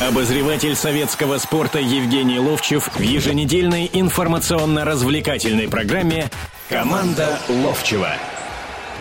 Обозреватель советского спорта Евгений Ловчев в еженедельной информационно-развлекательной программе «Команда Ловчева».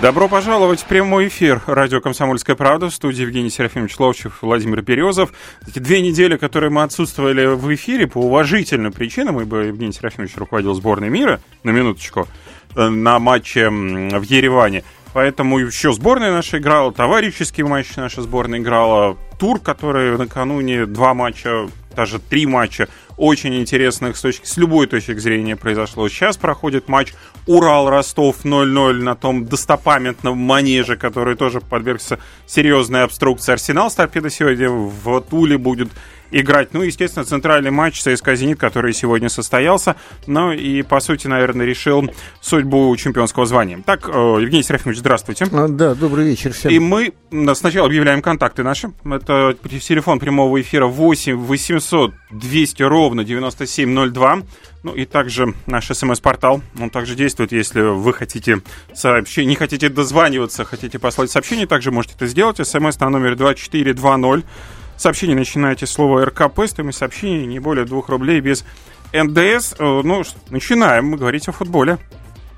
Добро пожаловать в прямой эфир радио «Комсомольская правда» в студии Евгений Серафимович Ловчев, Владимир Березов. Эти две недели, которые мы отсутствовали в эфире по уважительным причинам, ибо Евгений Серафимович руководил сборной мира, на минуточку, э, на матче в Ереване. Поэтому еще сборная наша играла, товарищеский матч наша сборная играла, тур, который накануне два матча, даже три матча очень интересных с, точки, с любой точки зрения произошло. Сейчас проходит матч Урал-Ростов 0-0 на том достопамятном манеже, который тоже подвергся серьезной обструкции. Арсенал с торпедо сегодня в Туле будет играть. Ну, естественно, центральный матч ЦСКА «Зенит», который сегодня состоялся, ну и, по сути, наверное, решил судьбу чемпионского звания. Так, э, Евгений Серафимович, здравствуйте. А, да, добрый вечер всем. И мы сначала объявляем контакты наши. Это телефон прямого эфира 8 800 200 ровно 9702. Ну и также наш смс-портал, он также действует, если вы хотите сообщение, не хотите дозваниваться, хотите послать сообщение, также можете это сделать. Смс на номер 2420 Сообщение начинаете слово РКП, стоимость сообщения не более 2 рублей без НДС. Э, ну, начинаем говорить о футболе.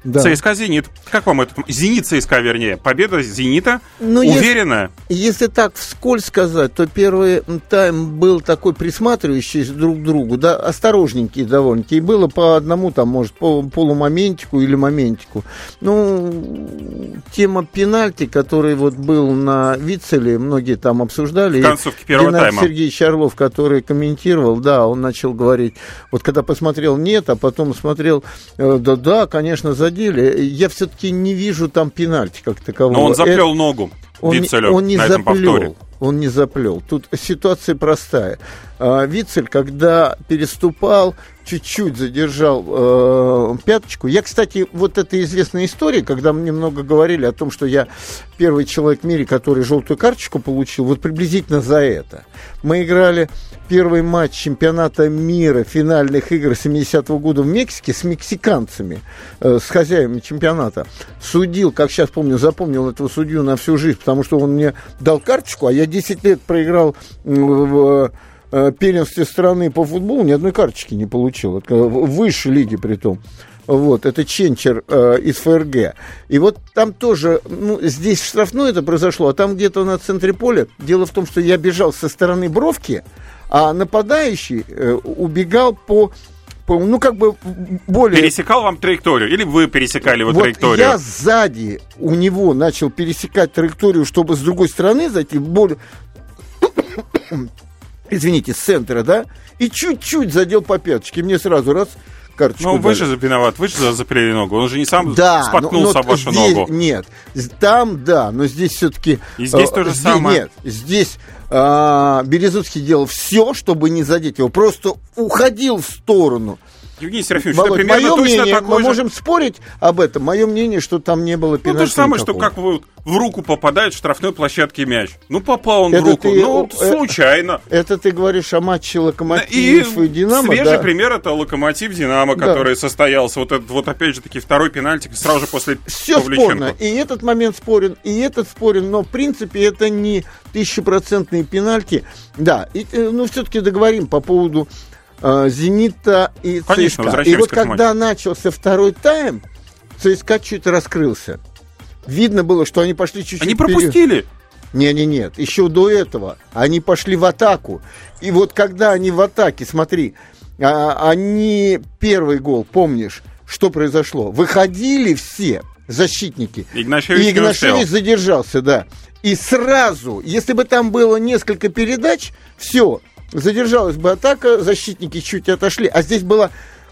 Да. ЦСКА «Зенит». Как вам это? «Зенит» ЦСКА, вернее. Победа «Зенита» ну, уверенная. Если, если так вскользь сказать, то первый тайм был такой присматривающий друг к другу, да, осторожненький довольно-таки. И было по одному, там, может, по полумоментику или моментику. Ну, тема пенальти, который вот был на Вицеле, многие там обсуждали. В концовке первого Геннадий тайма. Сергей Шарлов, который комментировал, да, он начал говорить, вот когда посмотрел «нет», а потом смотрел, э, да-да, конечно, за деле я все-таки не вижу там пенальти как такового. Но он заплел Это... ногу он, Вицелю он не на заплел. этом повторе. Он не заплел. Тут ситуация простая. А, Вицель, когда переступал, чуть-чуть задержал э, пяточку. Я, кстати, вот эта известная история, когда мне много говорили о том, что я первый человек в мире, который желтую карточку получил, вот приблизительно за это. Мы играли первый матч чемпионата мира финальных игр 70-го года в Мексике с мексиканцами, э, с хозяевами чемпионата. Судил, как сейчас помню, запомнил этого судью на всю жизнь, потому что он мне дал карточку, а я 10 лет проиграл в э, первенстве страны по футболу, ни одной карточки не получил. Это в высшей лиге при том. Вот, это Ченчер э, из ФРГ. И вот там тоже, ну, здесь штрафное это произошло, а там где-то на центре поля. Дело в том, что я бежал со стороны бровки, а нападающий э, убегал по ну, как бы более... Пересекал вам траекторию? Или вы пересекали его вот траекторию? я сзади у него начал пересекать траекторию, чтобы с другой стороны зайти, более... Извините, с центра, да? И чуть-чуть задел по пяточке. Мне сразу раз карточку Ну, вы же виноват, вы же запилили ногу. Он же не сам да, споткнулся об вашу здесь, ногу. Нет, там да, но здесь все-таки... И здесь э, то же здесь, самое. Нет, здесь э, Березутский делал все, чтобы не задеть его. Просто уходил в сторону. Евгений Серафимович, Володь, это примерно мое точно мнение, такое мы же... можем спорить об этом. Мое мнение, что там не было пенальти Ну, то же самое, никакого. что как вы в руку попадает в штрафной площадке мяч. Ну, попал он это в руку, ты, ну, э, случайно. Это ты говоришь о матче Локомотив и, и Динамо, свежий да? пример это Локомотив Динамо, да. который состоялся. Вот этот вот опять же таки второй пенальтик сразу же после Все спорно. И этот момент спорен, и этот спорен, но в принципе это не тысячепроцентные пенальти. Да, и, э, ну все-таки договорим по поводу Зенита и Конечно, ЦСКА. И вот когда начался второй тайм, ЦСКА чуть раскрылся. Видно было, что они пошли чуть-чуть Они пропустили. Не, не, нет. Еще до этого они пошли в атаку. И вот когда они в атаке, смотри, а, они первый гол, помнишь, что произошло? Выходили все защитники. Игнашевич, и Игнашевич задержался, да. И сразу, если бы там было несколько передач, все, задержалась бы атака, защитники чуть отошли, а здесь была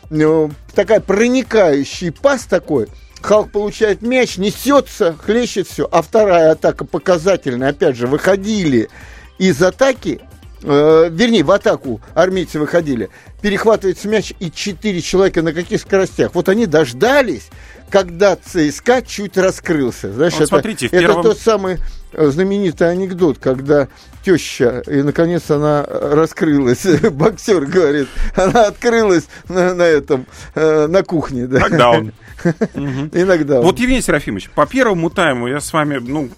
э, такая проникающий пас такой, Халк получает мяч, несется, хлещет все, а вторая атака показательная, опять же, выходили из атаки, э, вернее, в атаку армейцы выходили, перехватывается мяч и четыре человека на каких скоростях. Вот они дождались, когда ЦСКА чуть раскрылся. Знаешь, вот это, смотрите, это первом... тот самый знаменитый анекдот, когда теща, и наконец она раскрылась, боксер говорит, она открылась на, на этом, э, на кухне. Да. Нокдаун. Иногда. Вот, Евгений Серафимович, по первому тайму я с вами, ну,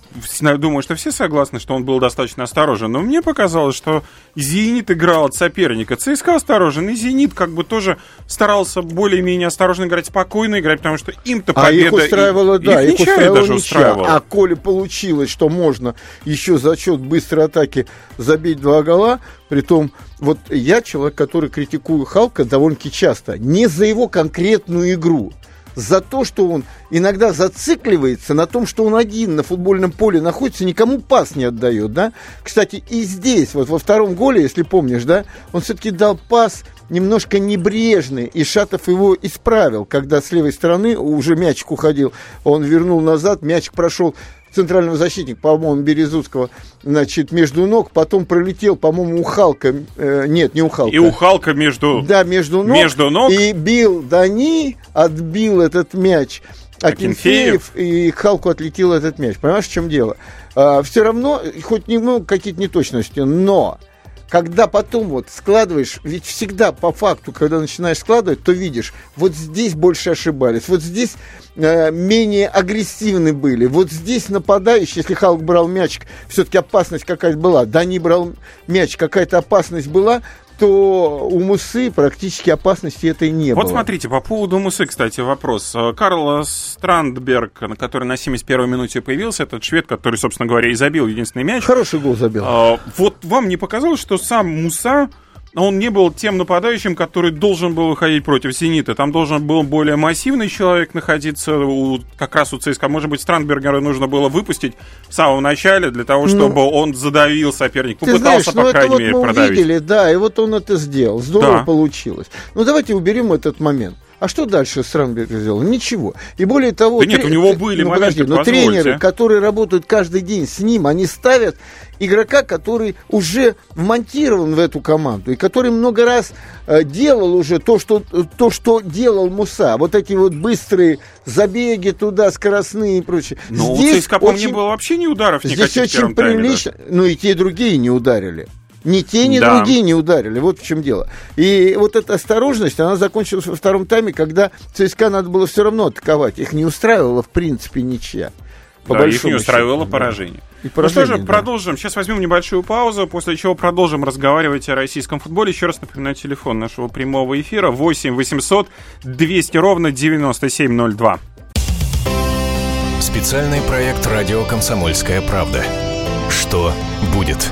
думаю, что все согласны, что он был достаточно осторожен, но мне показалось, что «Зенит» играл от соперника. ЦСКА осторожен, и «Зенит» как бы тоже старался более-менее осторожно играть, спокойно играть, потому что им-то победа... А их устраивало, да, их, их устраивало даже устраивало. А коли получилось, что можно еще за счет быстрой атаки забить два гола, при том, вот я человек, который критикую Халка довольно-таки часто, не за его конкретную игру, за то, что он иногда зацикливается на том, что он один на футбольном поле находится, никому пас не отдает, да. Кстати, и здесь, вот во втором голе, если помнишь, да, он все-таки дал пас немножко небрежный, и Шатов его исправил, когда с левой стороны уже мячик уходил, он вернул назад, мячик прошел центрального защитника, по-моему, Березутского, значит, между ног, потом пролетел, по-моему, у Халка, э, нет, не у Халка. И у Халка между... Да, между ног. Между ног. И бил Дани, отбил этот мяч. Акинфеев, и Халку отлетел этот мяч. Понимаешь, в чем дело? А, все равно, хоть немного какие-то неточности, но когда потом вот складываешь, ведь всегда по факту, когда начинаешь складывать, то видишь, вот здесь больше ошибались, вот здесь э, менее агрессивны были, вот здесь нападающий, если Халк брал мячик, все-таки опасность какая-то была, да не брал мяч, какая-то опасность была, то у Мусы практически опасности этой не вот было. Вот смотрите, по поводу Мусы, кстати, вопрос. Э, Карл Страндберг, который на 71-й минуте появился, этот швед, который, собственно говоря, и забил единственный мяч. Хороший гол забил. А, вот вам не показалось, что сам Муса он не был тем нападающим, который должен был выходить против «Зенита». Там должен был более массивный человек находиться, у, как раз у ЦСКА. Может быть, Странбергера нужно было выпустить в самом начале для того, чтобы ну, он задавил соперника. Попытался, знаешь, ну, по крайней вот мере, мы продавить. Увидели, да, и вот он это сделал. Здорово да. получилось. Ну, давайте уберем этот момент. А что дальше Странберг сделал? Ничего. И более того... Да нет, у него были ну, моменты, подожди, но тренеры, которые работают каждый день с ним, они ставят игрока, который уже вмонтирован в эту команду и который много раз э, делал уже то что, то, что делал Муса. Вот эти вот быстрые забеги туда, скоростные и прочее. Но здесь у ЦСКА, очень, не было вообще ни ударов Здесь очень прилично. Тайме, да? Ну и те, и другие не ударили. Ни те, ни да. другие не ударили. Вот в чем дело. И вот эта осторожность, она закончилась во втором тайме, когда ЦСКА надо было все равно атаковать. Их не устраивала, в принципе, ничья. По да, их не устраивало счету, поражение. И поражение. Ну что же, да. продолжим. Сейчас возьмем небольшую паузу, после чего продолжим разговаривать о российском футболе. Еще раз напоминаю телефон нашего прямого эфира 8 800 200 ровно 9702. Специальный проект «Радио Комсомольская правда». Что будет?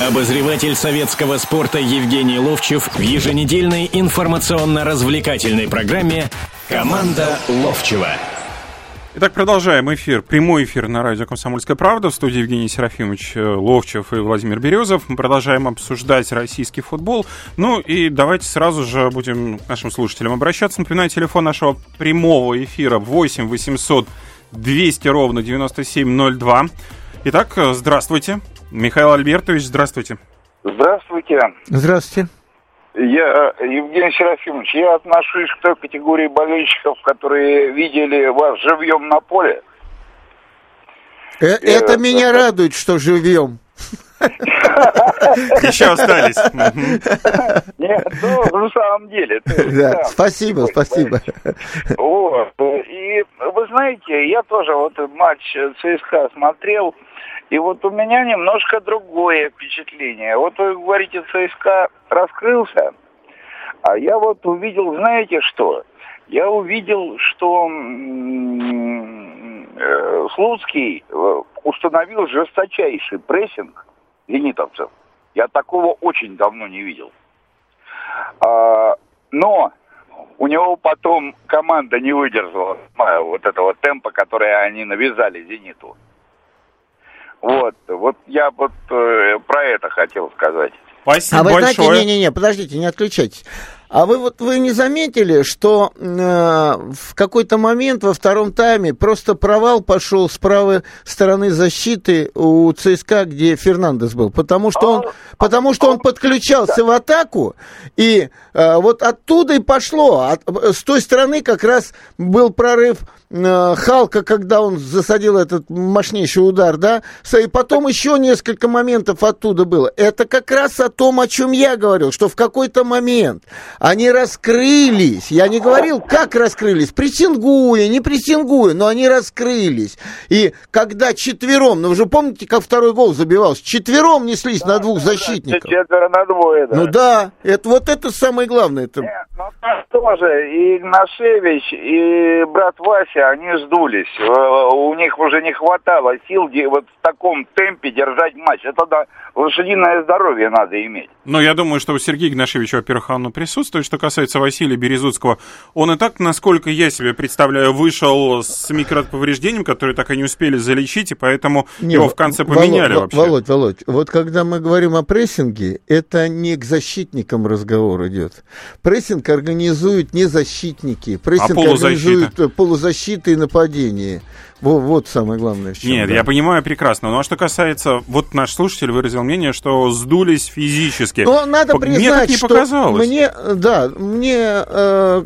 Обозреватель советского спорта Евгений Ловчев в еженедельной информационно-развлекательной программе «Команда Ловчева». Итак, продолжаем эфир. Прямой эфир на радио «Комсомольская правда». В студии Евгений Серафимович э, Ловчев и Владимир Березов. Мы продолжаем обсуждать российский футбол. Ну и давайте сразу же будем нашим слушателям обращаться. Напоминаю, телефон нашего прямого эфира 8 800 200 ровно 9702. Итак, э, здравствуйте. Михаил Альбертович, здравствуйте. Здравствуйте. Здравствуйте. Я, Евгений Серафимович, я отношусь к той категории болельщиков, которые видели вас живьем на поле. Э, это э, меня это... радует, что живьем. Еще остались. Нет, ну, на самом деле. Да, спасибо, спасибо. Вот. И вы знаете, я тоже вот матч ЦСКА смотрел, и вот у меня немножко другое впечатление. Вот вы говорите, ЦСКА раскрылся, а я вот увидел, знаете что? Я увидел, что э, Слуцкий э, установил жесточайший прессинг зенитовцев. Я такого очень давно не видел. А, но у него потом команда не выдержала вот этого темпа, который они навязали «Зениту». Вот, вот я вот э, про это хотел сказать. Спасибо а вы большое. знаете, не-не-не, подождите, не отключайтесь. А вы вот вы не заметили, что э, в какой-то момент во втором тайме просто провал пошел с правой стороны защиты у ЦСКА, где Фернандес был, потому что он, потому что он подключался в атаку, и э, вот оттуда и пошло. От, с той стороны как раз был прорыв Э, Халка, когда он засадил этот мощнейший удар, да, и потом еще несколько моментов оттуда было. Это как раз о том, о чем я говорил, что в какой-то момент они раскрылись. Я не говорил, как раскрылись, прессингуя, не прессингуя, но они раскрылись. И когда четвером, ну вы же помните, как второй гол забивался, четвером неслись на двух защитников. Четверо на двое, да. Ну да, это, вот это самое главное. Это... Нет, ну тоже, и Игнашевич, и брат Вася они сдулись. Э, у них уже не хватало сил вот в таком темпе держать матч. Это да, лошадиное здоровье надо иметь. Но я думаю, что у Сергея Игнашевича, во-первых, оно присутствует. Что касается Василия Березутского, он и так, насколько я себе представляю, вышел с микроповреждением, которые так и не успели залечить, и поэтому не, его в конце поменяли Володь, вообще. Володь, Володь, вот когда мы говорим о прессинге, это не к защитникам разговор идет. Прессинг организуют не защитники. Прессинг а организуют полузащиты защиты и нападения. Вот, вот самое главное. Чем, Нет, да. я понимаю прекрасно. Ну а что касается, вот наш слушатель выразил мнение, что сдулись физически. Но надо По, признать, мне так не что показалось. Мне, да, мне э,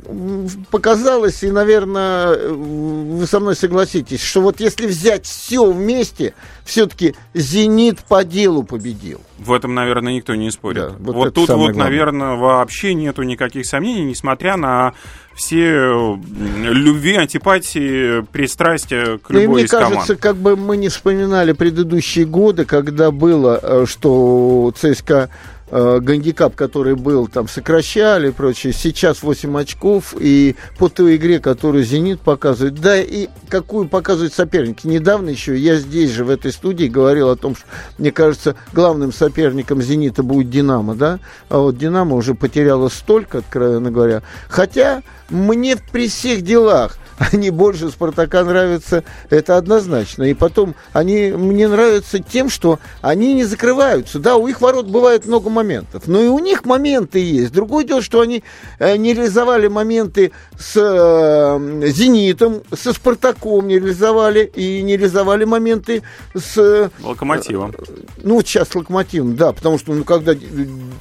показалось, и, наверное, вы со мной согласитесь, что вот если взять все вместе, все-таки «Зенит» по делу победил. В этом, наверное, никто не спорит. Да, вот вот тут вот, главное. наверное, вообще нету никаких сомнений, несмотря на все любви, антипатии, пристрастия к любой И мне из кажется, команд. как бы мы не вспоминали предыдущие годы, когда было, э, что ЦСКА э, гандикап, который был, там сокращали и прочее. Сейчас 8 очков, и по той игре, которую «Зенит» показывает, да, и какую показывают соперники. Недавно еще я здесь же, в этой студии, говорил о том, что, мне кажется, главным соперником «Зенита» будет «Динамо», да, а вот «Динамо» уже потеряла столько, откровенно говоря. Хотя мне при всех делах они больше Спартака нравятся, это однозначно. И потом, они мне нравятся тем, что они не закрываются. Да, у их ворот бывает много моментов, но и у них моменты есть. Другое дело, что они э, не реализовали моменты с э, «Зенитом», со «Спартаком» не реализовали, и не реализовали моменты с... Э, «Локомотивом». Э, ну, сейчас с «Локомотивом», да, потому что, ну, когда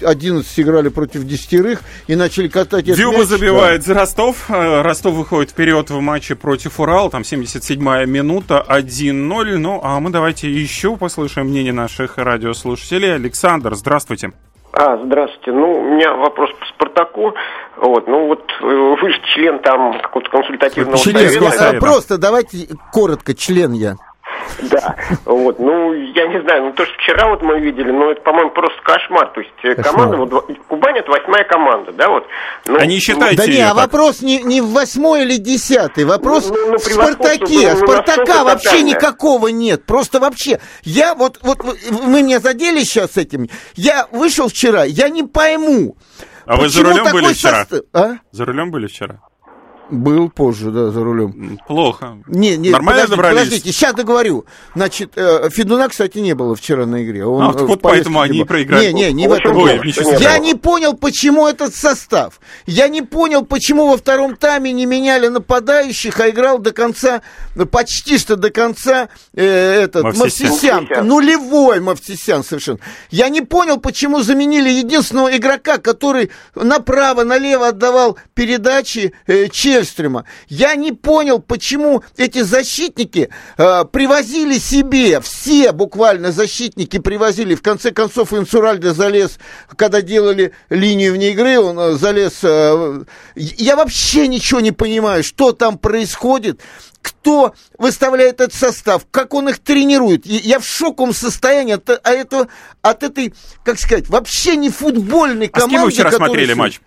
11 играли против десятерых и начали катать... Дюба забивает да. за Ростов, Ростов выходит вперед в матче против Урала, там 77-я минута, 1-0. Ну, а мы давайте еще послушаем мнение наших радиослушателей. Александр, здравствуйте. А, здравствуйте. Ну, у меня вопрос по Спартаку. Вот, ну вот э, вы же член там какого-то консультативного член, совета. Просто давайте коротко, член я. Да, вот, ну, я не знаю, ну, то, что вчера вот мы видели, ну, это, по-моему, просто кошмар, то есть э, кошмар. команда, вот, Кубань это восьмая команда, да, вот. Ну, а не считайте Да не, а вопрос не, не в восьмой или десятый, вопрос ну, ну, в Спартаке, ну, Спартака вообще никакого нет, просто вообще, я вот, вот, вы меня задели сейчас этим, я вышел вчера, я не пойму, а вы за рулем были вчера? Состав... А? За рулем были вчера? Был позже, да, за рулем. Плохо. Не, не, Нормально подождите, добрались? Подождите, сейчас договорю. Значит, э, Федуна, кстати, не было вчера на игре. Он, а, вот поэтому они и проиграли. Не, не, не в этом. Ой, Я не понял, почему этот состав. Я не понял, почему во втором тайме не меняли нападающих, а играл до конца, почти что до конца э, этот Мавсисян. Нулевой Мавсисян совершенно. Я не понял, почему заменили единственного игрока, который направо, налево отдавал передачи э, Хельстрема. Я не понял, почему эти защитники э, привозили себе, все буквально защитники привозили. В конце концов, Инсуральда залез, когда делали линию вне игры, он э, залез. Э, я вообще ничего не понимаю, что там происходит кто выставляет этот состав, как он их тренирует. Я в шоковом состоянии от, от, этого, от этой, как сказать, вообще не футбольной команды. А с кем вы вчера смотрели матч?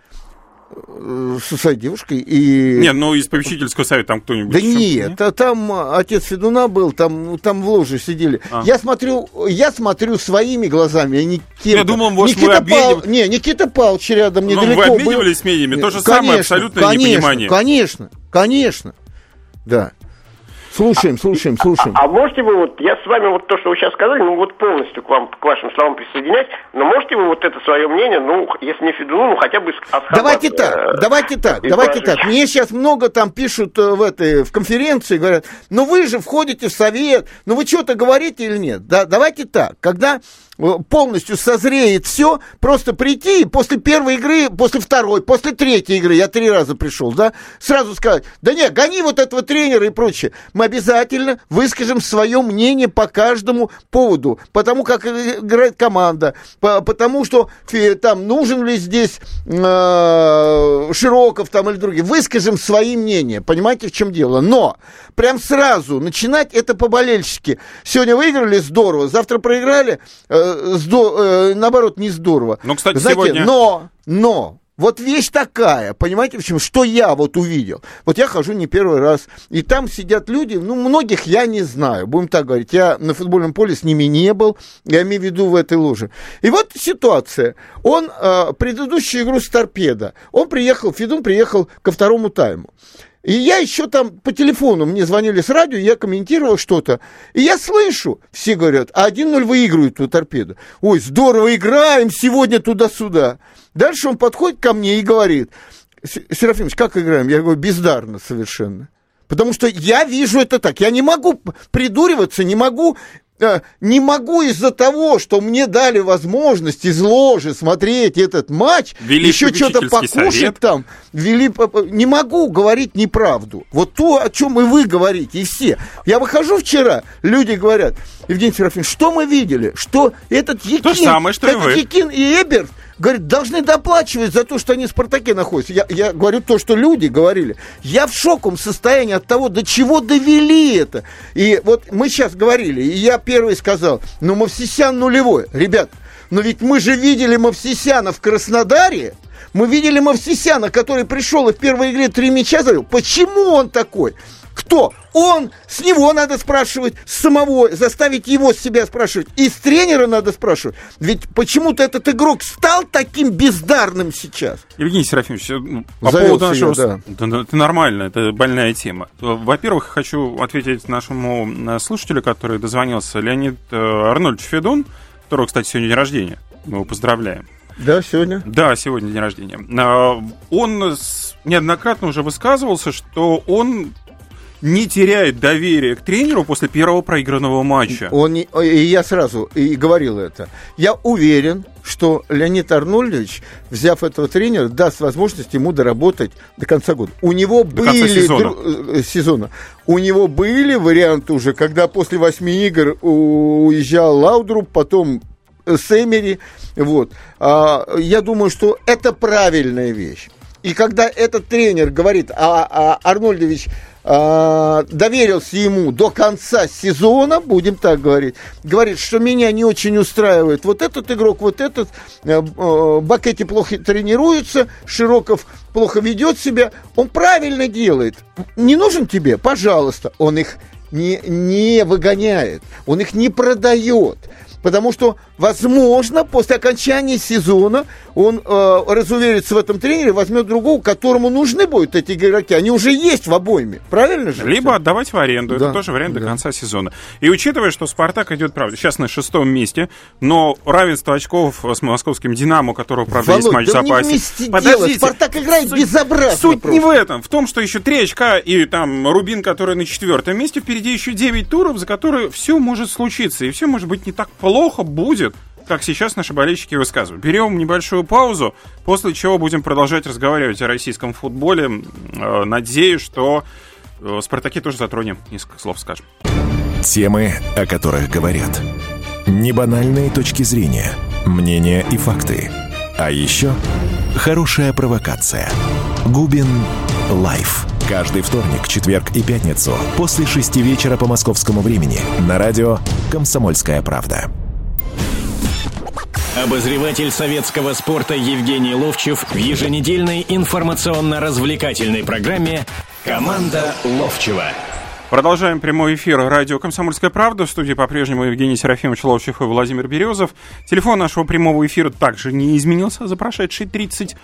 Со своей девушкой и... Не, ну из попечительского совета там кто-нибудь Да еще? нет, а там отец Федуна был, там, ну, там в ложе сидели. А. Я смотрю, я смотрю своими глазами, а не кем Я думал, может, Никита мы Пал... Не, Никита Павлович рядом недалеко Ну, вы обменивались был. мнениями, то же конечно, самое, абсолютно конечно, непонимание. Конечно, конечно, да. Слушаем, слушаем, слушаем. А, а можете вы вот, я с вами вот то, что вы сейчас сказали, ну вот полностью к вам, к вашим словам присоединять, но можете вы вот это свое мнение, ну, если не Федуну, ну хотя бы Асхабад, Давайте так, э, давайте так, давайте так. Мне сейчас много там пишут э, в этой, в конференции, говорят, ну вы же входите в совет, ну вы что-то говорите или нет? Да, давайте так, когда полностью созреет все, просто прийти и после первой игры, после второй, после третьей игры, я три раза пришел, да, сразу сказать, да нет, гони вот этого тренера и прочее. Мы обязательно выскажем свое мнение по каждому поводу, потому как играет команда, по, потому что там нужен ли здесь э, Широков там или другие. Выскажем свои мнения, понимаете, в чем дело. Но прям сразу начинать это по-болельщики. Сегодня выиграли здорово, завтра проиграли, э, здо, э, наоборот, не здорово. Ну, кстати, Знаете, сегодня... Но, но, вот вещь такая, понимаете, почему? Что я вот увидел? Вот я хожу не первый раз, и там сидят люди, ну, многих я не знаю, будем так говорить. Я на футбольном поле с ними не был, я имею в виду в этой луже. И вот ситуация. Он, э, предыдущую игру с торпедо, он приехал, Федун приехал ко второму тайму. И я еще там по телефону, мне звонили с радио, я комментировал что-то. И я слышу, все говорят, а 1-0 выигрывают у торпеда. Ой, здорово играем сегодня туда-сюда. Дальше он подходит ко мне и говорит, Серафимович, как играем? Я говорю, бездарно совершенно. Потому что я вижу это так. Я не могу придуриваться, не могу не могу из-за того, что мне дали возможность из ложи смотреть этот матч, Вели еще что-то покушать совет. там, вели, не могу говорить неправду. Вот то, о чем и вы говорите, и все. Я выхожу вчера, люди говорят, Евгений Серафимович, что мы видели? Что этот Якин, то самое, что этот Якин и Эберт говорит, должны доплачивать за то, что они в «Спартаке» находятся. Я, я говорю то, что люди говорили. Я в шоковом состоянии от того, до чего довели это. И вот мы сейчас говорили, и я первый сказал, ну, Мавсисян нулевой. Ребят, но ведь мы же видели Мавсисяна в Краснодаре, мы видели Мавсисяна, который пришел и в первой игре три мяча забил. Почему он такой? Кто? Он, с него надо спрашивать, с самого, заставить его себя спрашивать. И с тренера надо спрашивать. Ведь почему-то этот игрок стал таким бездарным сейчас. Евгений Серафимович, ну, по Завелся поводу нашего... Я, да. Это нормально, это больная тема. Во-первых, хочу ответить нашему э, слушателю, который дозвонился, Леонид э, Арнольдович Федун, которого, кстати, сегодня день рождения. Мы его поздравляем. Да, сегодня? Да, сегодня день рождения. Э, он неоднократно уже высказывался, что он не теряет доверия к тренеру после первого проигранного матча. Он не, я сразу и говорил это. Я уверен, что Леонид Арнольдович, взяв этого тренера, даст возможность ему доработать до конца года. У него до были сезона. Э, сезона. У него были варианты уже, когда после восьми игр уезжал Лаудруб, потом Сэмери. Вот. А, я думаю, что это правильная вещь. И когда этот тренер говорит, а, а Арнольдович э, доверился ему до конца сезона, будем так говорить, говорит, что меня не очень устраивает вот этот игрок, вот этот, э, э, Бакетти плохо тренируется, Широков плохо ведет себя, он правильно делает. Не нужен тебе? Пожалуйста. Он их не, не выгоняет, он их не продает. Потому что, возможно, после окончания сезона он э, разуверится в этом тренере, возьмет другого, которому нужны будут эти игроки. Они уже есть в обойме. Правильно же? Либо все? отдавать в аренду. Да. Это тоже вариант да. до конца сезона. И учитывая, что Спартак идет, правда, сейчас на шестом месте, но равенство очков с московским Динамо, которого, правда, Володь, есть матч да в запасе. Подождите, Спартак играет суть, безобразно. Суть просто. не в этом. В том, что еще три очка и там Рубин, который на четвертом месте, впереди еще девять туров, за которые все может случиться. И все может быть не так плохо плохо будет, как сейчас наши болельщики высказывают. Берем небольшую паузу, после чего будем продолжать разговаривать о российском футболе. Э, надеюсь, что э, Спартака тоже затронем, несколько слов скажем. Темы, о которых говорят. Небанальные точки зрения, мнения и факты. А еще хорошая провокация. Губин Live. Каждый вторник, четверг и пятницу после шести вечера по московскому времени на радио «Комсомольская правда». Обозреватель «Советского спорта» Евгений Ловчев в еженедельной информационно-развлекательной программе «Команда Ловчева». Продолжаем прямой эфир радио «Комсомольская правда». В студии по-прежнему Евгений Серафимович Ловчев и Владимир Березов. Телефон нашего прямого эфира также не изменился за прошедшие 30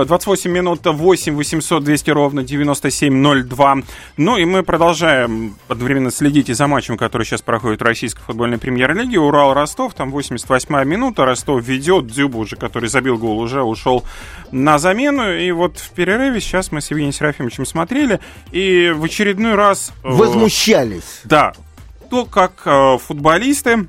28 минут 8 800 200 ровно 9702. Ну и мы продолжаем одновременно следить и за матчем, который сейчас проходит в российской футбольной премьер-лиге. Урал-Ростов, там 88 минута, Ростов ведет, Дзюбу уже, который забил гол, уже ушел на замену. И вот в перерыве сейчас мы с Евгением Серафимовичем смотрели, и в очередной раз... Э, Возмущались. Да. То, как э, футболисты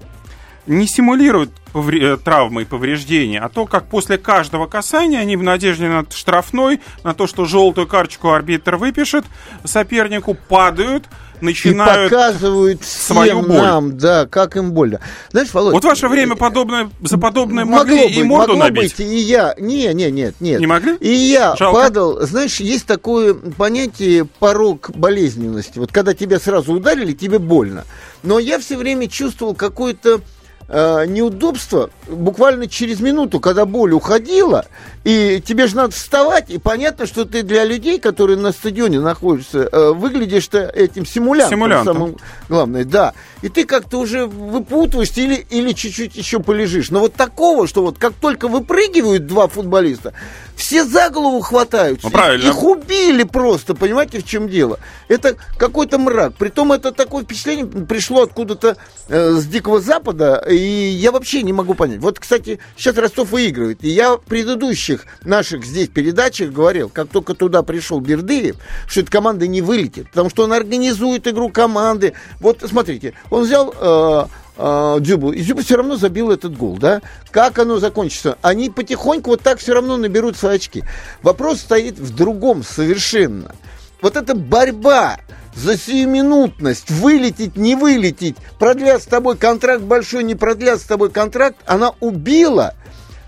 не симулируют э, травмы и повреждения, а то, как после каждого касания они в надежде на штрафной, на то, что желтую карточку арбитр выпишет, сопернику падают, начинают и показывают свою боль. нам, да, как им больно. Знаешь, Володь... Вот ваше время подобное, за подобное могли могло и быть, морду могло набить. Быть, и я... Не, не, нет, нет. Не могли? И я Жалко. падал... Знаешь, есть такое понятие порог болезненности. Вот когда тебя сразу ударили, тебе больно. Но я все время чувствовал какое-то э, неудобство буквально через минуту, когда боль уходила, и тебе же надо вставать, и понятно, что ты для людей, которые на стадионе находятся, э, выглядишь-то этим симулянтом. Симулянтом. Самым главное, да. И ты как-то уже выпутываешься или, или чуть-чуть еще полежишь. Но вот такого, что вот как только выпрыгивают два футболиста, все за голову хватаются. Ну, правильно. Их убили просто, понимаете, в чем дело? Это какой-то мрак. Притом это такое впечатление пришло откуда-то э, с Дикого Запада, и я вообще не могу понять. Вот, кстати, сейчас Ростов выигрывает. И я в предыдущих наших здесь передачах говорил, как только туда пришел Бердыев, что эта команда не вылетит, потому что он организует игру команды. Вот, смотрите, он взял... Э, э, Дзюбу. И Дзюба все равно забил этот гол, да? Как оно закончится? Они потихоньку вот так все равно наберут свои очки. Вопрос стоит в другом совершенно. Вот эта борьба за сиюминутность, вылететь, не вылететь, продлят с тобой контракт большой, не продлят с тобой контракт, она убила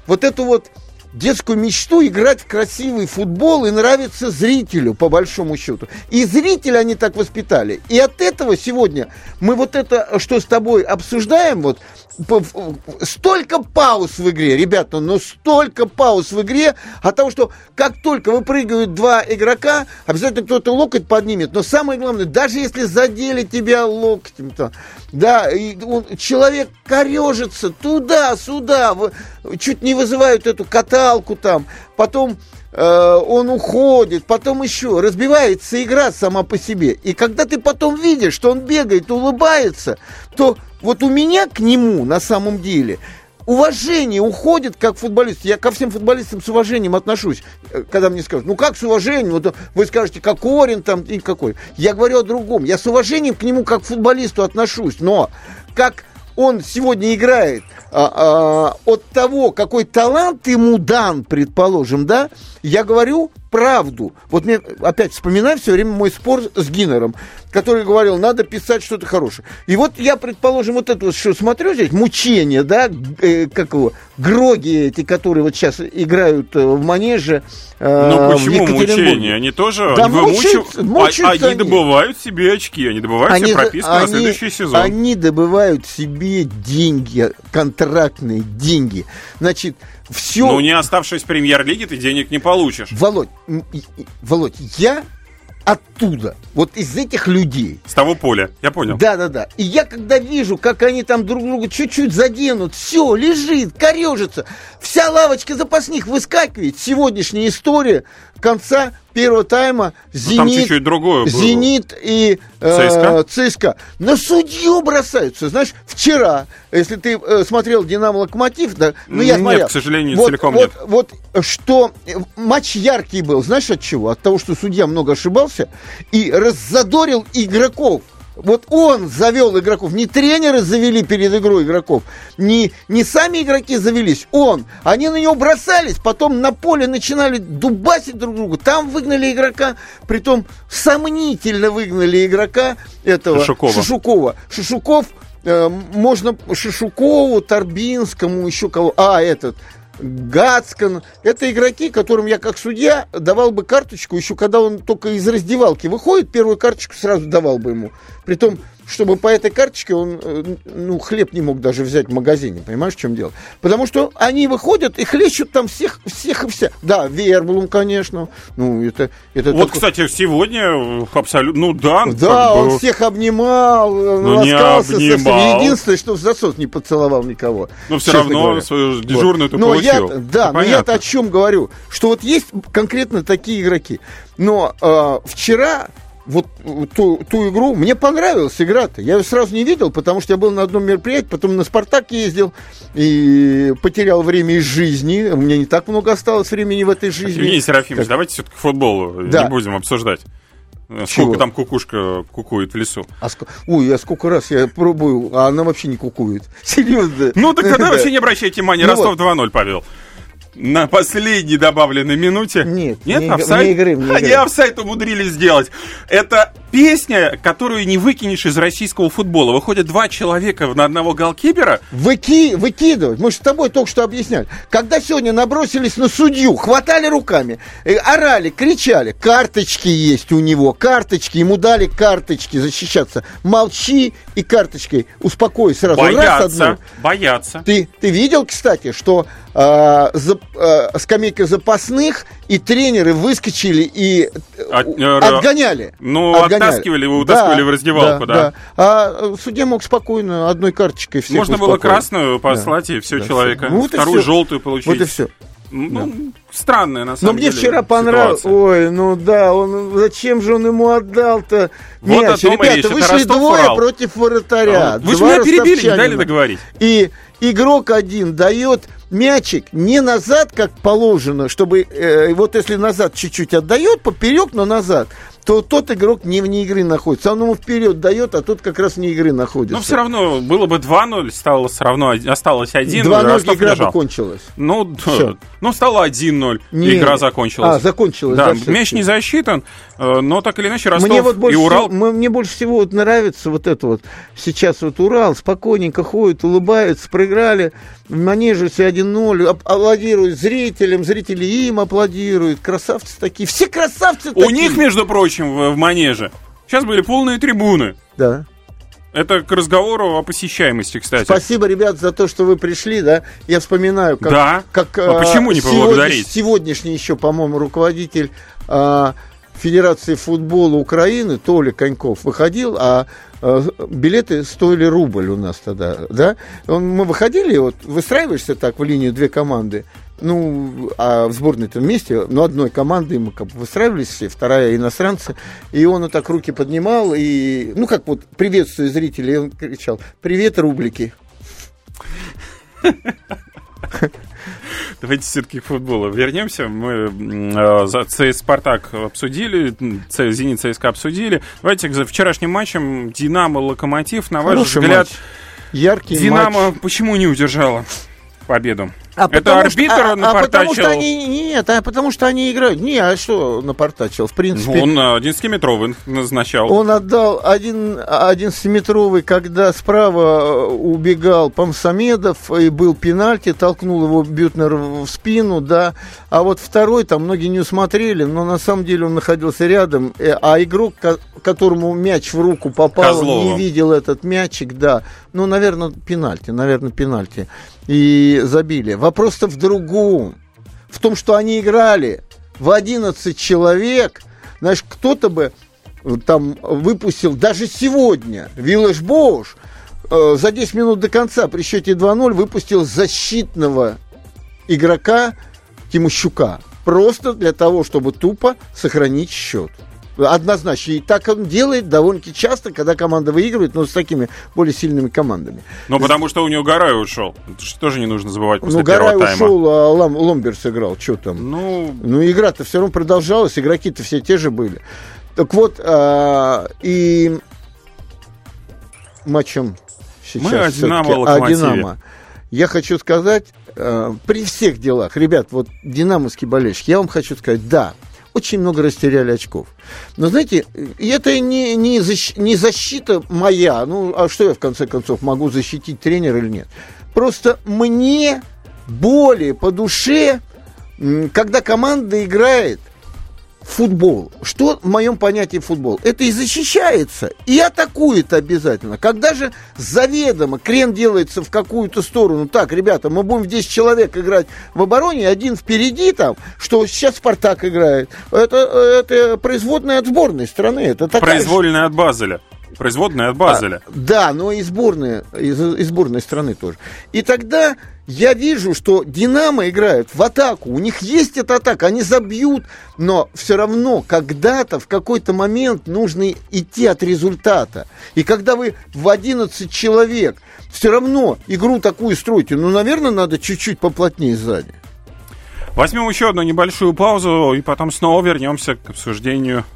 вот эту вот детскую мечту играть в красивый футбол и нравится зрителю, по большому счету. И зрителя они так воспитали. И от этого сегодня мы вот это, что с тобой обсуждаем, вот столько пауз в игре, ребята, но столько пауз в игре от того, что как только выпрыгивают два игрока, обязательно кто-то локоть поднимет. Но самое главное, даже если задели тебя локтем, то, да, и он, человек корежится туда-сюда, чуть не вызывают эту каталку там, потом Э, он уходит, потом еще разбивается игра сама по себе. И когда ты потом видишь, что он бегает, улыбается, то вот у меня к нему на самом деле уважение уходит как футболист. Я ко всем футболистам с уважением отношусь, э, когда мне скажут, ну как с уважением? Вот вы скажете, как Орин там и какой. Я говорю о другом. Я с уважением к нему как к футболисту отношусь, но как он сегодня играет а, а, от того, какой талант ему дан, предположим, да, я говорю правду. Вот мне опять вспоминаю все время мой спор с Гиннером, который говорил, надо писать что-то хорошее. И вот я, предположим, вот это вот, что смотрю здесь, мучение, да, э, как его, гроги эти, которые вот сейчас играют э, в манеже э, Ну почему мучение? Они тоже да, они мучают, мучают, а, они, они добывают себе очки, они добывают они, себе прописку они, на следующий сезон. Они добывают себе деньги, контрактные деньги. Значит, все... Ну, не оставшись в премьер-лиге, ты денег не получишь. Володь, Володь, я оттуда, вот из этих людей. С того поля, я понял. Да, да, да. И я когда вижу, как они там друг друга чуть-чуть заденут, все, лежит, корежится, вся лавочка запасных выскакивает. Сегодняшняя история конца первого тайма Зенит, ну, чуть-чуть другое Зенит и э, ЦСКА? ЦСКА на судью бросаются. Знаешь, вчера, если ты э, смотрел Динамо Локомотив, да, ну я нет, смотрел. к сожалению, вот, целиком вот, нет. Вот что э, матч яркий был, знаешь от чего? От того, что судья много ошибался и раззадорил игроков. Вот он завел игроков. Не тренеры завели перед игрой игроков, не, не сами игроки завелись, он. Они на него бросались, потом на поле начинали дубасить друг друга. Там выгнали игрока, притом сомнительно выгнали игрока этого Шишукова. Шишукова. Шишуков э, можно Шишукову, Торбинскому, еще кого. А, этот Гацкан. Это игроки, которым я как судья давал бы карточку, еще когда он только из раздевалки выходит, первую карточку сразу давал бы ему. Притом чтобы по этой карточке он, э, ну, хлеб не мог даже взять в магазине, понимаешь, в чем дело? Потому что они выходят и хлещут там всех, всех и вся. Да, Верблум, конечно, ну, это... это вот, такой... кстати, сегодня абсолютно, ну, да. Да, он бы... всех обнимал, ну, ласкался не обнимал. Единственное, что в засос не поцеловал никого. Но все равно говоря. свою дежурную вот. ты но получил. Я, да, но я-то о чем говорю, что вот есть конкретно такие игроки. Но э, вчера вот ту, ту игру, мне понравилась игра-то. Я ее сразу не видел, потому что я был на одном мероприятии, потом на «Спартак» ездил и потерял время из жизни. У меня не так много осталось времени в этой жизни. Евгений Серафимович, как... давайте все-таки футбол да. не будем обсуждать. Сколько Чего? там кукушка кукует в лесу? А ск... Ой, я сколько раз я пробую, а она вообще не кукует. Серьезно. Ну, так тогда вообще не обращайте внимания. Ну Ростов 2-0 повел на последней добавленной минуте. Нет, нет, не, офсайд. Не игры, не Они офсайд умудрились сделать. Это песня, которую не выкинешь из российского футбола. Выходят два человека на одного голкипера. Выки, выкидывать. Мы же с тобой только что объясняли. Когда сегодня набросились на судью, хватали руками, э, орали, кричали. Карточки есть у него, карточки. Ему дали карточки защищаться. Молчи и карточкой успокой сразу. Боятся, боятся. Ты, ты видел, кстати, что э, за, э, скамейка запасных, и тренеры выскочили и От, э, отгоняли. Ну, отгоняли. Оттаскивали, вы утаскивали да, в раздевалку, да, да. да. А судья мог спокойно одной карточкой всех Можно было красную послать, да. и все да, человека. Ну, вот Вторую все. желтую получить. Вот и все. Ну, да. странное, на самом Но мне вчера понравилось. Ой, ну да, он зачем же он ему отдал-то? Вот Мяч. Ребята, речь. вышли двое Урал. против вратаря. Вы же меня перебили, не дали договорить. И игрок один дает мячик не назад, как положено, чтобы э, вот если назад чуть-чуть отдает, поперек, но назад, то тот игрок не вне игры находится. Он ему вперед дает, а тот как раз вне игры находится. Но все равно было бы 2-0, стало все равно, осталось 1 2-0 игра закончилась. Ну, все. ну стало 1-0, игра закончилась. А, закончилась. Да, да мяч не засчитан, э, но так или иначе Ростов мне вот больше и Урал... Всего, мне больше всего вот нравится вот это вот. Сейчас вот Урал спокойненько ходит, улыбается, проиграли в манеже все 1-0, аплодируют зрителям, зрители им аплодируют, красавцы такие, все красавцы У них, между прочим, в, в манеже сейчас были полные трибуны. Да. Это к разговору о посещаемости, кстати. Спасибо, ребят, за то, что вы пришли, да. Я вспоминаю, как... Да? как а почему не поблагодарить? Сегодняшний еще, по-моему, руководитель а, Федерации футбола Украины, Толя Коньков, выходил, а э, билеты стоили рубль у нас тогда, да? Он, мы выходили, вот выстраиваешься так в линию две команды, ну, а в сборной-то вместе, ну, одной командой мы как бы выстраивались все, вторая иностранцы, и он вот так руки поднимал, и, ну, как вот приветствуя зрителей, он кричал, привет, рублики. Давайте все-таки к футболу вернемся. Мы э, за ЦС «Спартак» обсудили, «Зенит» ЦСКА обсудили. Давайте к вчерашним матчам «Динамо» «Локомотив». На ваш Хороший взгляд, матч. Яркий «Динамо» матч. почему не удержала победу? А Это арбитр что, а, напортачил? А потому что они, нет, а потому что они играют. Не, а что напортачил? В принципе... Он 11-метровый назначал. Он отдал один, 11-метровый, когда справа убегал Памсамедов, и был пенальти, толкнул его Бютнер в спину, да. А вот второй, там многие не усмотрели, но на самом деле он находился рядом. Э, а игрок, которому мяч в руку попал, Козлову. не видел этот мячик, да. Ну, наверное, пенальти, наверное, пенальти и забили. Вопрос-то в другом. В том, что они играли в 11 человек. Знаешь, кто-то бы э, там выпустил даже сегодня Виллаж Боуш э, за 10 минут до конца при счете 2-0 выпустил защитного игрока Тимощука. Просто для того, чтобы тупо сохранить счет. Однозначно. И так он делает довольно-таки часто, когда команда выигрывает, но с такими более сильными командами. Ну, потому что у него Гарай ушел. Это же тоже не нужно забывать после ну, Гарай ушел, а Лом, Ломберс играл. Что там? Ну, ну игра-то все равно продолжалась, игроки-то все те же были. Так вот, а, и матчем сейчас Мы о Динамо, о Динамо. Я хочу сказать, а, при всех делах, ребят, вот динамовский болельщик, я вам хочу сказать, да, очень много растеряли очков. Но знаете, это не, не, защ, не защита моя. Ну, а что я в конце концов могу защитить тренера или нет? Просто мне более по душе, когда команда играет футбол. Что в моем понятии футбол? Это и защищается, и атакует обязательно. Когда же заведомо крен делается в какую-то сторону, так, ребята, мы будем в 10 человек играть в обороне, один впереди там, что сейчас Спартак играет. Это, это производная от сборной страны. Это такая Произвольная от Базеля. Производная от Базеля. А, да, но и сборная, из, из сборной страны тоже. И тогда я вижу, что Динамо играют в атаку. У них есть эта атака, они забьют, но все равно когда-то, в какой-то момент нужно идти от результата. И когда вы в 11 человек все равно игру такую строите, ну, наверное, надо чуть-чуть поплотнее сзади. Возьмем еще одну небольшую паузу и потом снова вернемся к обсуждению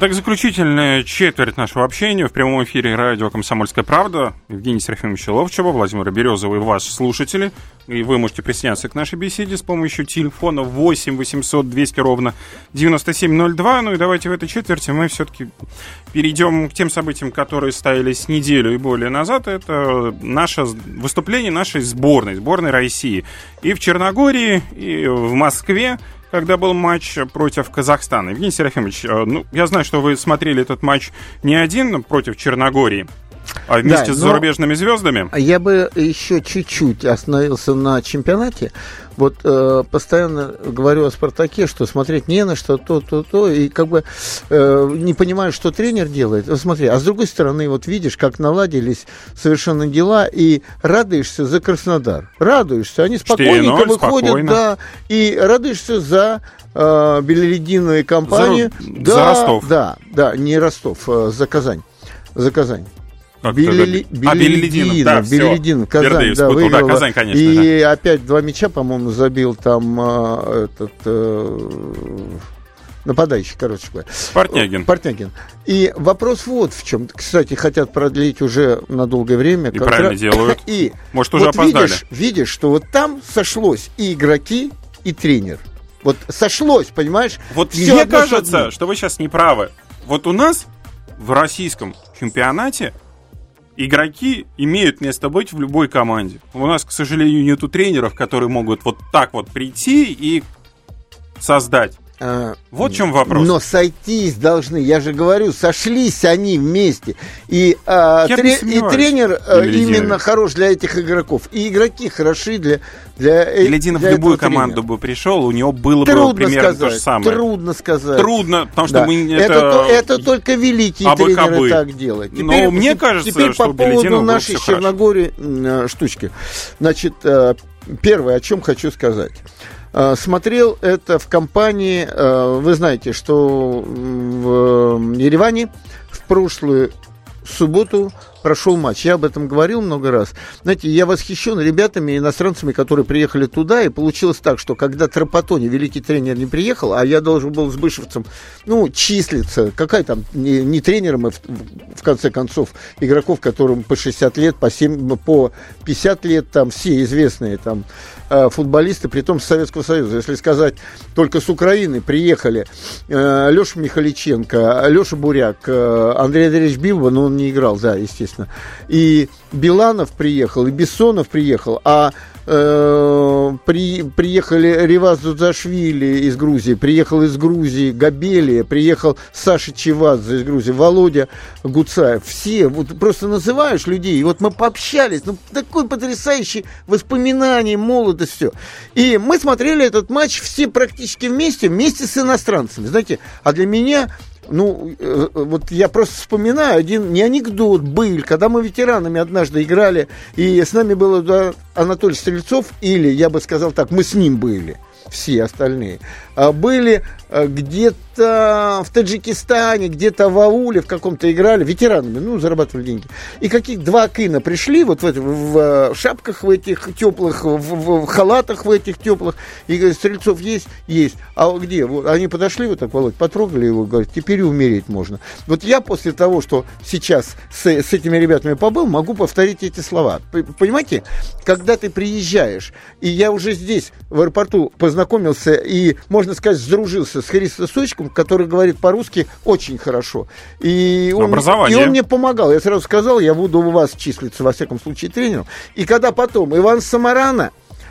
Так, заключительная четверть нашего общения в прямом эфире радио «Комсомольская правда». Евгений Серафимович Ловчева, Владимир Березова и ваши слушатели. И вы можете присоединяться к нашей беседе с помощью телефона 8 800 200 ровно 9702. Ну и давайте в этой четверти мы все-таки перейдем к тем событиям, которые стоялись неделю и более назад. Это наше выступление нашей сборной, сборной России. И в Черногории, и в Москве когда был матч против Казахстана. Евгений Серафимович, э, ну, я знаю, что вы смотрели этот матч не один против Черногории, а вместе да, с зарубежными звездами? Я бы еще чуть-чуть остановился на чемпионате. Вот э, постоянно говорю о Спартаке, что смотреть не на что, то, то, то, и как бы э, не понимаю, что тренер делает. Вот смотри, а с другой стороны, вот видишь, как наладились совершенно дела, и радуешься за Краснодар. Радуешься, они спокойненько выходят, спокойно. да, и радуешься за э, белелединую компанию. За, да, за Ростов. Да, да, не Ростов, э, за Казань. За Казань. Белили, а, Белилединов, да, Белилединов, Казань, Бердыев да, выиграла. Да, Казань, конечно. И да. опять два мяча, по-моему, забил там а, этот... А, нападающий, короче говоря. Портнягин. Портнягин. И вопрос вот в чем. Кстати, хотят продлить уже на долгое время. И правильно раз... делают. И Может, уже вот опоздали. Видишь, видишь, что вот там сошлось и игроки, и тренер. Вот сошлось, понимаешь? Вот мне кажется, что вы сейчас не правы. Вот у нас в российском чемпионате игроки имеют место быть в любой команде. У нас, к сожалению, нету тренеров, которые могут вот так вот прийти и создать а, вот в чем вопрос. Но сойтись должны, я же говорю, сошлись они вместе. И, а, тре- и тренер а, именно хорош для этих игроков. И игроки хороши для, для Лединов в любую команду тренера. бы пришел, у него было трудно бы примерно сказать, то же самое. Трудно сказать. Трудно, потому что да. мы это... Это, это только великие а тренеры так делают. Теперь, Но мне кажется, теперь что по поводу нашей Черногории хорошо. штучки. Значит, э, первое, о чем хочу сказать. Э, смотрел это в компании, э, вы знаете, что в Ереване в прошлую субботу прошел матч. Я об этом говорил много раз. Знаете, я восхищен ребятами, иностранцами, которые приехали туда, и получилось так, что когда Тропотони, великий тренер, не приехал, а я должен был с Бышевцем, ну, числиться, какая там, не, не тренером, и в, в конце концов, игроков, которым по 60 лет, по, 7, по 50 лет, там, все известные, там, э, футболисты, при том с Советского Союза. Если сказать, только с Украины приехали э, Леша Михаличенко, Леша Буряк, э, Андрей Андреевич Билба, но он не играл, да, естественно естественно. И Биланов приехал, и Бессонов приехал, а э, при, приехали Риваз Дудашвили из Грузии, приехал из Грузии Габелия, приехал Саша Чевадзе из Грузии, Володя Гуцаев. Все, вот просто называешь людей, и вот мы пообщались, ну, такое потрясающее воспоминание, молодость, все. И мы смотрели этот матч все практически вместе, вместе с иностранцами. Знаете, а для меня ну, э, вот я просто вспоминаю один не анекдот, был, когда мы ветеранами однажды играли, и с нами был да, Анатолий Стрельцов, или, я бы сказал так, мы с ним были, все остальные. А были э, где-то в Таджикистане, где-то в Ауле в каком-то играли, ветеранами, ну, зарабатывали деньги. И каких два кына пришли, вот в, это, в э, шапках в этих теплых, в, в, в халатах в этих теплых, и говорят, Стрельцов есть? Есть. А где? Вот, они подошли вот так, Володь, потрогали его, говорят, теперь и умереть можно. Вот я после того, что сейчас с, с этими ребятами побыл, могу повторить эти слова. Понимаете, когда ты приезжаешь, и я уже здесь, в аэропорту, познакомился и, можно сказать, сдружился с Христо Сочком, который говорит по-русски очень хорошо. И он, и он мне помогал. Я сразу сказал, я буду у вас числиться, во всяком случае, тренером. И когда потом Иван Самарана,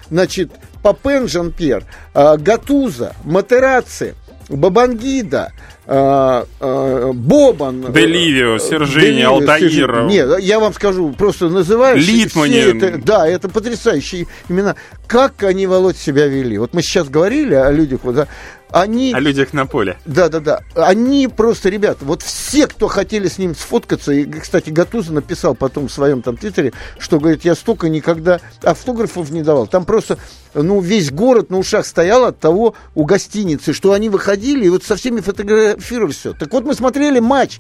значит, Папен Жан-Пьер, а, Гатуза, Матераци, Бабангида, а, а, Бобан, Деливио, Сержини, Алтаир. Нет, я вам скажу, просто называю. Литмане. Это, да, это потрясающие имена. Как они, Володь, себя вели? Вот мы сейчас говорили о людях, вот, да, они... О людях на поле. Да, да, да. Они просто, ребята, вот все, кто хотели с ним сфоткаться, и, кстати, Гатуза написал потом в своем там твиттере, что, говорит, я столько никогда автографов не давал. Там просто, ну, весь город на ушах стоял от того у гостиницы, что они выходили и вот со всеми фотографировали все. Так вот мы смотрели матч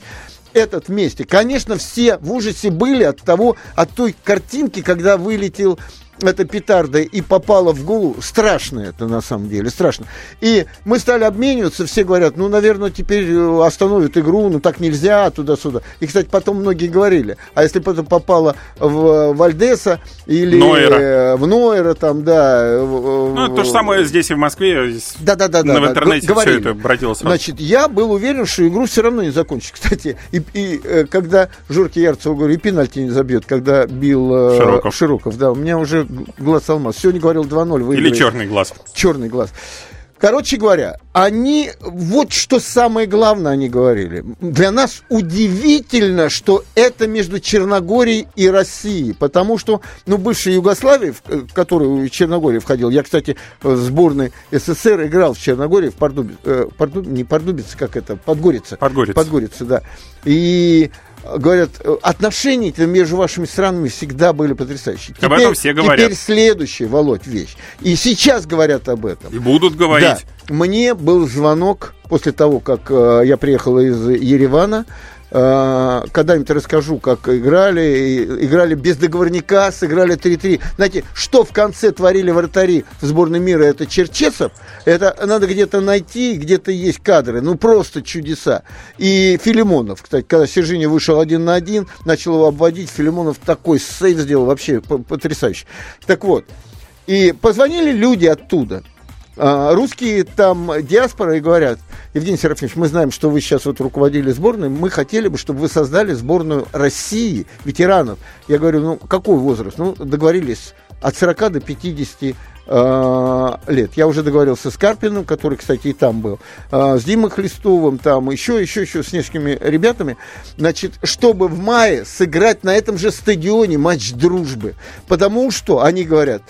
этот вместе. Конечно, все в ужасе были от того, от той картинки, когда вылетел эта петарда и попала в голову, страшно это на самом деле, страшно. И мы стали обмениваться, все говорят, ну, наверное, теперь э, остановят игру, ну, так нельзя, туда-сюда. И, кстати, потом многие говорили, а если бы это попало в Вальдеса или Нойера. в Нойера, там, да. Ну, то же самое здесь и в Москве. Да, да, да. да в интернете да, все это бродилось. Значит, я был уверен, что игру все равно не закончит. Кстати, и, и э, когда Жорки Ярцев, говорю, и пенальти не забьет, когда бил э, Широков. Широков, да, у меня уже глаз алмаз. Сегодня говорил 2-0. Или черный глаз. Черный глаз. Короче говоря, они, вот что самое главное они говорили. Для нас удивительно, что это между Черногорией и Россией, потому что, ну, бывшая Югославия, в э, которую Черногория входил, я, кстати, в сборной СССР играл в Черногории, в Пардубице, э, Пардуб, не Пардубице, как это, Подгорице. Подгорице. Подгорице, да. И говорят, отношения между вашими странами всегда были потрясающие. Теперь, об этом все говорят. Теперь следующая, Володь, вещь. И сейчас говорят об этом. И будут говорить. Да. Мне был звонок после того, как э, я приехал из Еревана. Э, когда-нибудь расскажу, как играли. Играли без договорника, сыграли 3-3. Знаете, что в конце творили вратари в сборной мира, это Черчесов. Это надо где-то найти, где-то есть кадры. Ну, просто чудеса. И Филимонов, кстати, когда Сержини вышел один на один, начал его обводить, Филимонов такой сейв сделал, вообще потрясающий. Так вот, и позвонили люди оттуда. А, русские там диаспора и говорят, Евгений Серафимович, мы знаем, что вы сейчас вот руководили сборной, мы хотели бы, чтобы вы создали сборную России, ветеранов. Я говорю, ну, какой возраст? Ну, договорились от 40 до 50 э, лет. Я уже договорился с Карпиным, который, кстати, и там был, э, с Димой Хлестовым, там еще, еще, еще с несколькими ребятами, значит, чтобы в мае сыграть на этом же стадионе матч дружбы. Потому что, они говорят,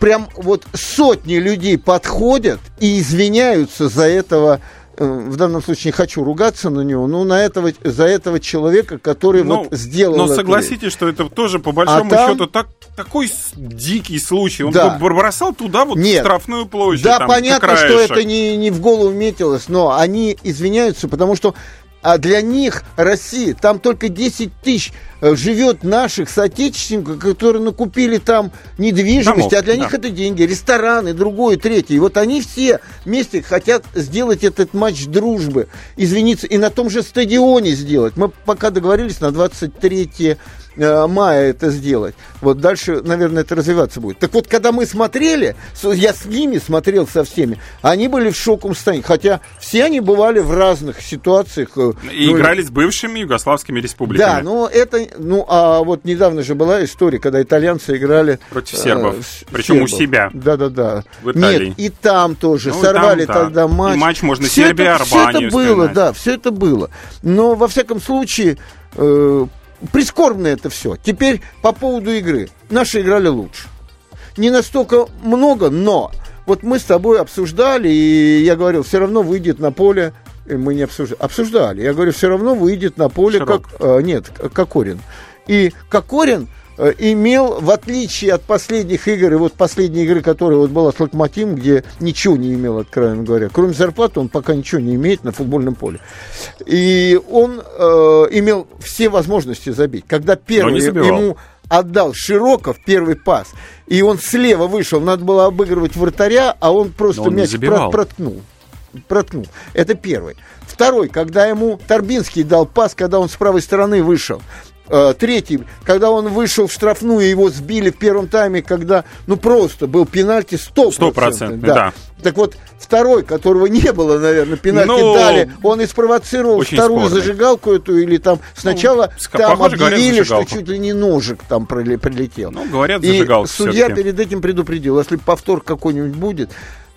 прям вот сотни людей подходят и извиняются за этого э, в данном случае не хочу ругаться на него, но на этого, за этого человека, который ну, вот сделал Но согласитесь, это. что это тоже по большому а там... счету так, такой дикий случай. Он да. бросал туда вот Нет. штрафную площадь. Да, там, понятно, что это не, не в голову метилось, но они извиняются, потому что а для них Россия, там только 10 тысяч э, живет наших соотечественников, которые накупили там недвижимость, Домов, а для да. них это деньги, рестораны, другое, третье. И вот они все вместе хотят сделать этот матч дружбы, извиниться, и на том же стадионе сделать. Мы пока договорились на 23 Э, мая это сделать. Вот дальше, наверное, это развиваться будет. Так вот, когда мы смотрели, я с ними смотрел со всеми, они были в шоковом состоянии. Хотя все они бывали в разных ситуациях. Э, И ну, играли с бывшими югославскими республиками. Да, но это, ну, а вот недавно же была история, когда итальянцы играли... Против сербов, э, причем сербов. у себя. Да-да-да. В Италии. Нет, и там тоже ну, сорвали там, да. тогда матч. И матч можно все Сербия, это, Все это было, да, все это было. Но, во всяком случае, э, прискорбно это все. Теперь по поводу игры. Наши играли лучше. Не настолько много, но вот мы с тобой обсуждали, и я говорил, все равно выйдет на поле мы не обсуждали. Обсуждали. Я говорю, все равно выйдет на поле, Широк. как... Э, нет, Кокорин. И Кокорин э, имел, в отличие от последних игр, и вот последней игры, которая вот была с Локомотивом, где ничего не имел, откровенно говоря, кроме зарплаты, он пока ничего не имеет на футбольном поле. И он э, имел все возможности забить. Когда первый ему отдал Широков первый пас, и он слева вышел, надо было обыгрывать вратаря, а он просто он мяч проткнул проткнул. Это первый. Второй, когда ему Торбинский дал пас, когда он с правой стороны вышел. Э, третий, когда он вышел в штрафную, его сбили в первом тайме, когда, ну, просто был пенальти 100%. 100%, да. да. Так вот, второй, которого не было, наверное, пенальти ну, дали, он и спровоцировал вторую спорный. зажигалку эту, или там сначала ну, там похоже, объявили, говорят, что чуть ли не ножик там прилетел. Ну, говорят, зажигалка И судья перед этим предупредил, если повтор какой-нибудь будет,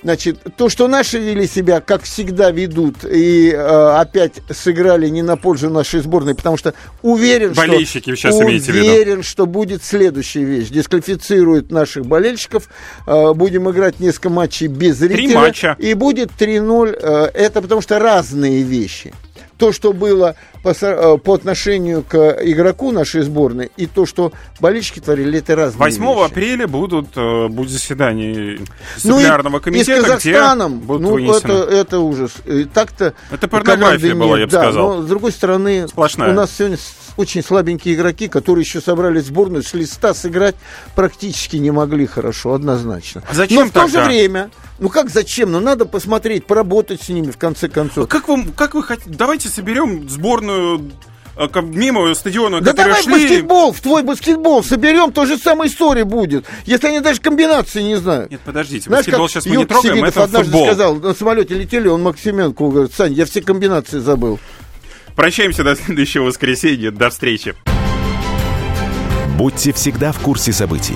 Значит, то, что наши вели себя, как всегда ведут, и э, опять сыграли не на пользу нашей сборной, потому что уверен, Болельщики что, уверен, что будет следующая вещь. Дисквалифицируют наших болельщиков, э, будем играть несколько матчей без зрителя. Три матча. И будет 3-0. Э, это потому что разные вещи то, что было по, э, по отношению к игроку нашей сборной, и то, что болельщики творили, это разные 8 вещи. апреля будут, э, будет заседание дисциплинарного ну, и, комитета, и с Казахстаном, где будут ну, вынесены. это, это ужас. И так-то это порнография была, я бы да, сказал. Но, с другой стороны, Сплошная. у нас сегодня очень слабенькие игроки, которые еще собрали сборную, с листа сыграть практически не могли хорошо, однозначно. А зачем Но в то же время, ну как зачем? Ну надо посмотреть, поработать с ними в конце концов. Как вы, как вы хотите? Давайте соберем сборную э, мимо стадиона, да давай шли... баскетбол, в твой баскетбол соберем, то же самая история будет. Если они даже комбинации не знают. Нет, подождите, Знаешь, баскетбол сейчас мы не трогаем, Севидов это однажды футбол. сказал, на самолете летели, он Максименко говорит, Сань, я все комбинации забыл. Прощаемся до следующего воскресенья. До встречи. Будьте всегда в курсе событий.